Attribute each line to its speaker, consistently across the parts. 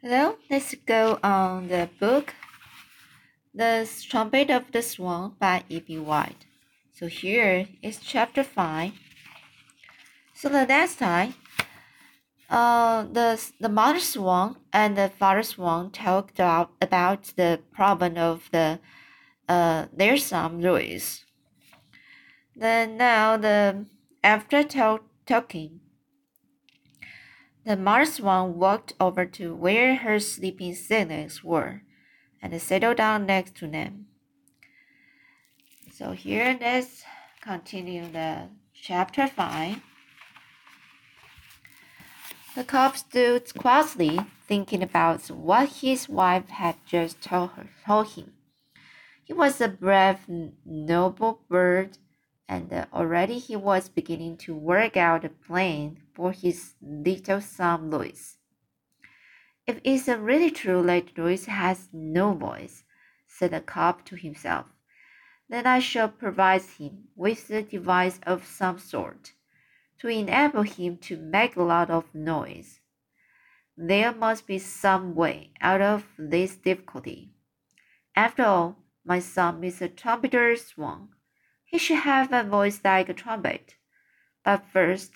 Speaker 1: Hello, let's go on the book The Trumpet of the Swan by E.B. White. So here is chapter 5. So the next time, uh, the, the mother swan and the father swan talked about, about the problem of the uh, their son Louis. Then now the after talk, talking, the mother swan walked over to where her sleeping siblings were and settled down next to them. So here let's continue the chapter 5. The cob stood quietly thinking about what his wife had just told, her, told him. He was a brave, noble bird, and already he was beginning to work out a plan for his little son Louis. If it's really true that Louis has no voice, said the cock to himself, then I shall provide him with a device of some sort to enable him to make a lot of noise. There must be some way out of this difficulty. After all, my son is a trumpeter swan. He should have a voice like a trumpet. But first,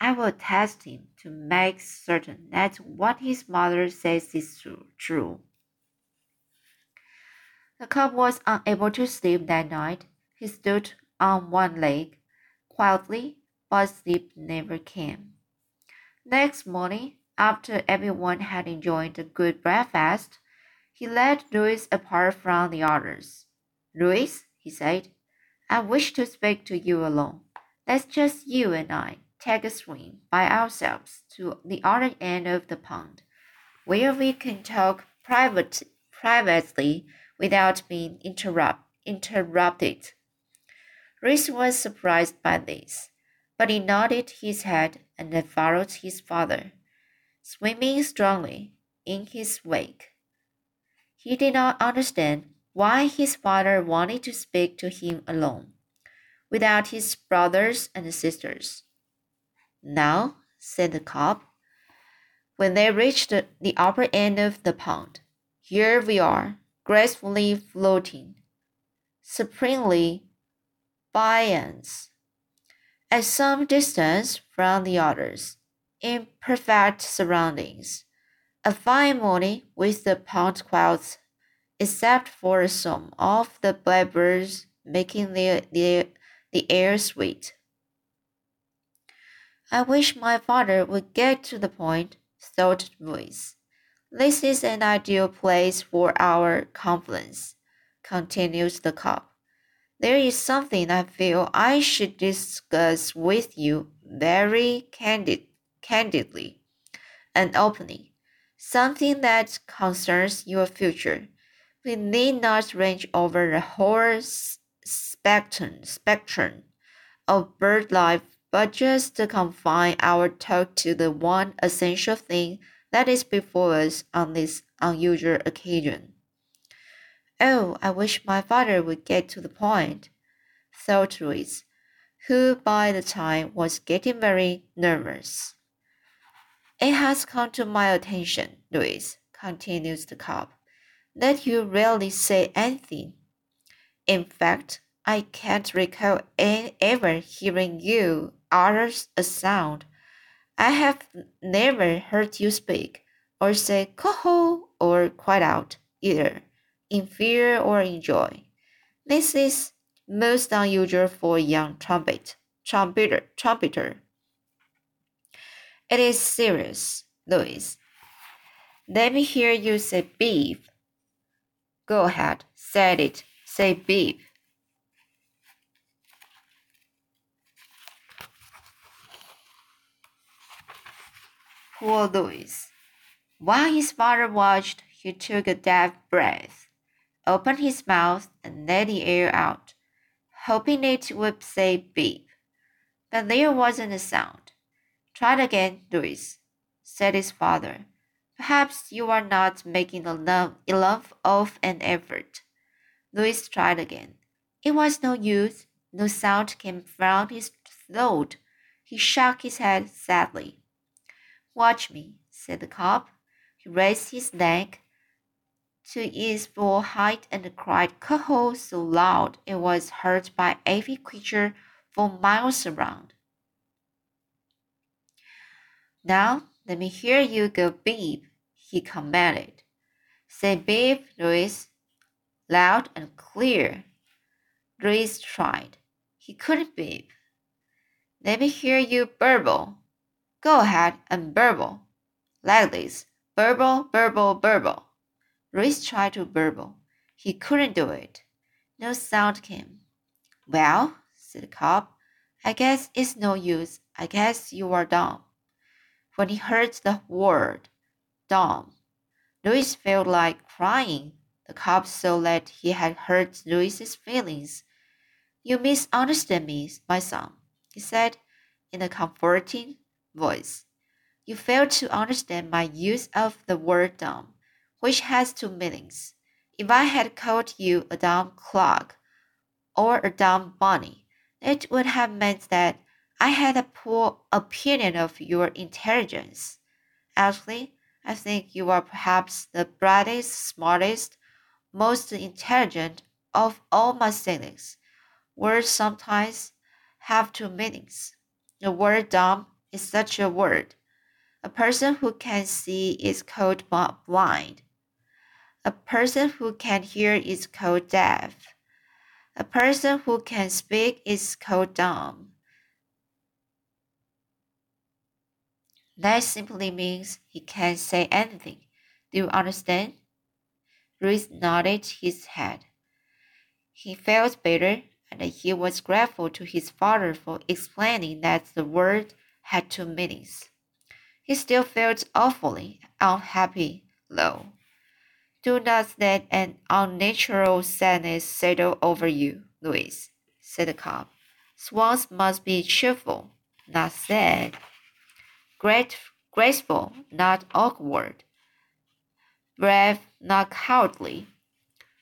Speaker 1: I will test him to make certain that what his mother says is true. The cub was unable to sleep that night. He stood on one leg, quietly but sleep never came. Next morning, after everyone had enjoyed a good breakfast, he led Louis apart from the others. Louis, he said, I wish to speak to you alone. Let's just you and I take a swim by ourselves to the other end of the pond, where we can talk private, privately without being interrupt, interrupted. Louis was surprised by this but he nodded his head and followed his father, swimming strongly in his wake. He did not understand why his father wanted to speak to him alone, without his brothers and sisters. Now, said the cock, when they reached the upper end of the pond, here we are, gracefully floating, supremely buoyant at some distance from the others, in perfect surroundings. A fine morning with the pond clouds, except for some of the blackbirds making the, the, the air sweet. I wish my father would get to the point, thought Louis. This is an ideal place for our conference, continues the cob. There is something I feel I should discuss with you very candid, candidly and openly. Something that concerns your future. We need not range over the whole spectrum, spectrum of bird life, but just to confine our talk to the one essential thing that is before us on this unusual occasion. Oh, I wish my father would get to the point, thought Louis, who by the time was getting very nervous. It has come to my attention, Louis, continues the cock, that you rarely say anything. In fact, I can't recall ever hearing you utter a sound. I have never heard you speak, or say coho, or quite out, either in fear or in joy. This is most unusual for a young trumpet, trumpeter, trumpeter. It is serious, Louis. Let me hear you say beep. Go ahead, say it. Say beep. Poor Louis. While his father watched, he took a deep breath opened his mouth and let the air out, hoping it would say beep. But there wasn't a sound. Try it again, Louis, said his father. Perhaps you are not making enough of an effort. Louis tried again. It was no use. No sound came from his throat. He shook his head sadly. Watch me, said the cob. He raised his neck to its full height and cried "Coho!" so loud it was heard by every creature for miles around. Now let me hear you go beep, he commanded. Say beep, Louis, loud and clear. Louis tried. He couldn't beep. Let me hear you burble. Go ahead and burble. Like this. Burble, burble, burble. Louis tried to burble. He couldn't do it. No sound came. Well, said the cob, I guess it's no use. I guess you are dumb. When he heard the word dumb, Louis felt like crying. The cob saw that he had hurt Louis's feelings. You misunderstand me, my son, he said in a comforting voice. You fail to understand my use of the word dumb, which has two meanings. If I had called you a dumb clock or a dumb bunny, it would have meant that I had a poor opinion of your intelligence. Actually, I think you are perhaps the brightest, smartest, most intelligent of all my siblings. Words sometimes have two meanings. The word dumb is such a word. A person who can see is called blind. A person who can hear is called deaf. A person who can speak is called dumb. That simply means he can't say anything. Do you understand? Louis nodded his head. He felt better, and he was grateful to his father for explaining that the word had two meanings. He still felt awfully unhappy, though. Do not let an unnatural sadness settle over you, Louis, said the cob. Swans must be cheerful, not sad great, graceful, not awkward, brave, not cowardly.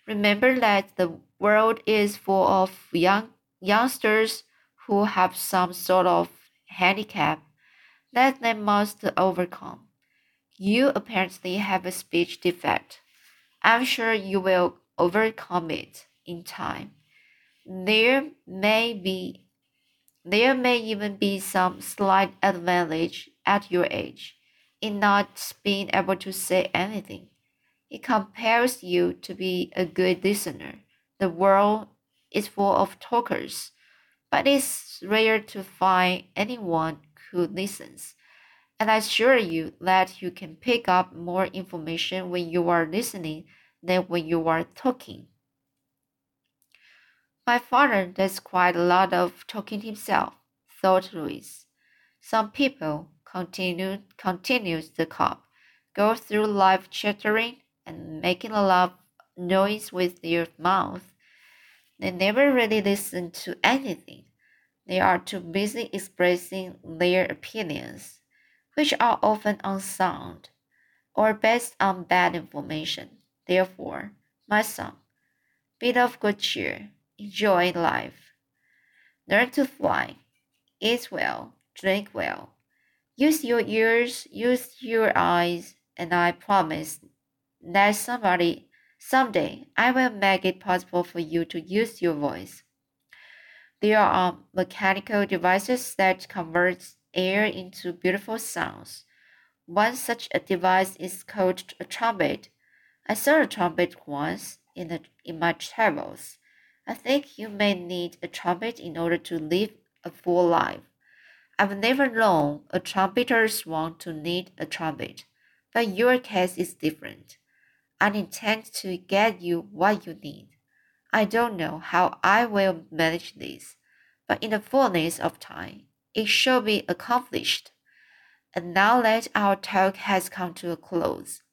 Speaker 1: Remember that the world is full of young youngsters who have some sort of handicap that they must overcome. You apparently have a speech defect. I'm sure you will overcome it in time. There may be there may even be some slight advantage at your age in not being able to say anything. It compels you to be a good listener. The world is full of talkers, but it's rare to find anyone who listens. And I assure you that you can pick up more information when you are listening than when you are talking. My father does quite a lot of talking himself, thought Louis. Some people, continued, continues the cob, go through life chattering and making a lot of noise with their mouth. They never really listen to anything. They are too busy expressing their opinions, which are often unsound or based on bad information. Therefore, my son, be of good cheer enjoy life. Learn to fly, eat well, drink well. Use your ears, use your eyes, and I promise that somebody, someday, I will make it possible for you to use your voice. There are mechanical devices that convert air into beautiful sounds. One such a device is called a trumpet. I saw a trumpet once in, the, in my travels. I think you may need a trumpet in order to live a full life. I've never known a trumpeter swan to need a trumpet, but your case is different. I intend to get you what you need. I don't know how I will manage this, but in the fullness of time, it shall be accomplished. And now that our talk has come to a close,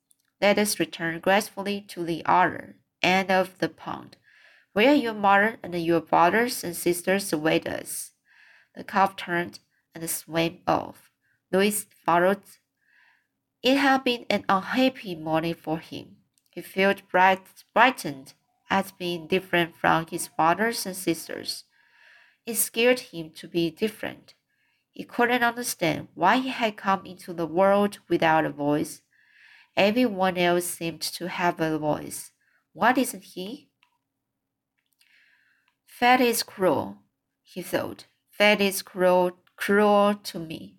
Speaker 1: let us return gracefully to the other end of the pond where your mother and your brothers and sisters await us. The calf turned and swam off. Louis followed. It had been an unhappy morning for him. He felt bright, brightened at being different from his brothers and sisters. It scared him to be different. He couldn't understand why he had come into the world without a voice, Everyone else seemed to have a voice. What isn't he? Fate is cruel, he thought. Fate is cruel, cruel to me.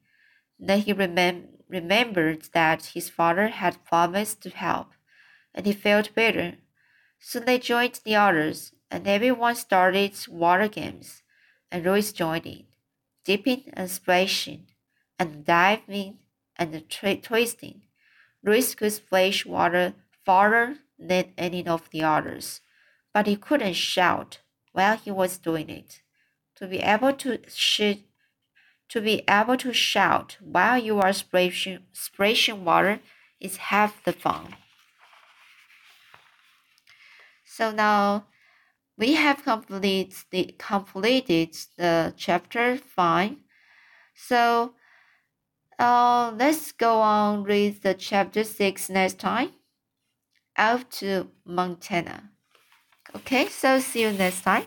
Speaker 1: Then he remem- remembered that his father had promised to help, and he felt better. Soon they joined the others, and everyone started water games, and Louis joined in, dipping and splashing, and diving and twisting. Louis could splash water farther than any of the others, but he couldn't shout while he was doing it. To be able to shoot, to be able to shout while you are splashing, splashing water is half the fun. So now we have completed the completed the chapter five. So uh, let's go on with the chapter six next time. Out to Montana. Okay, so see you next time.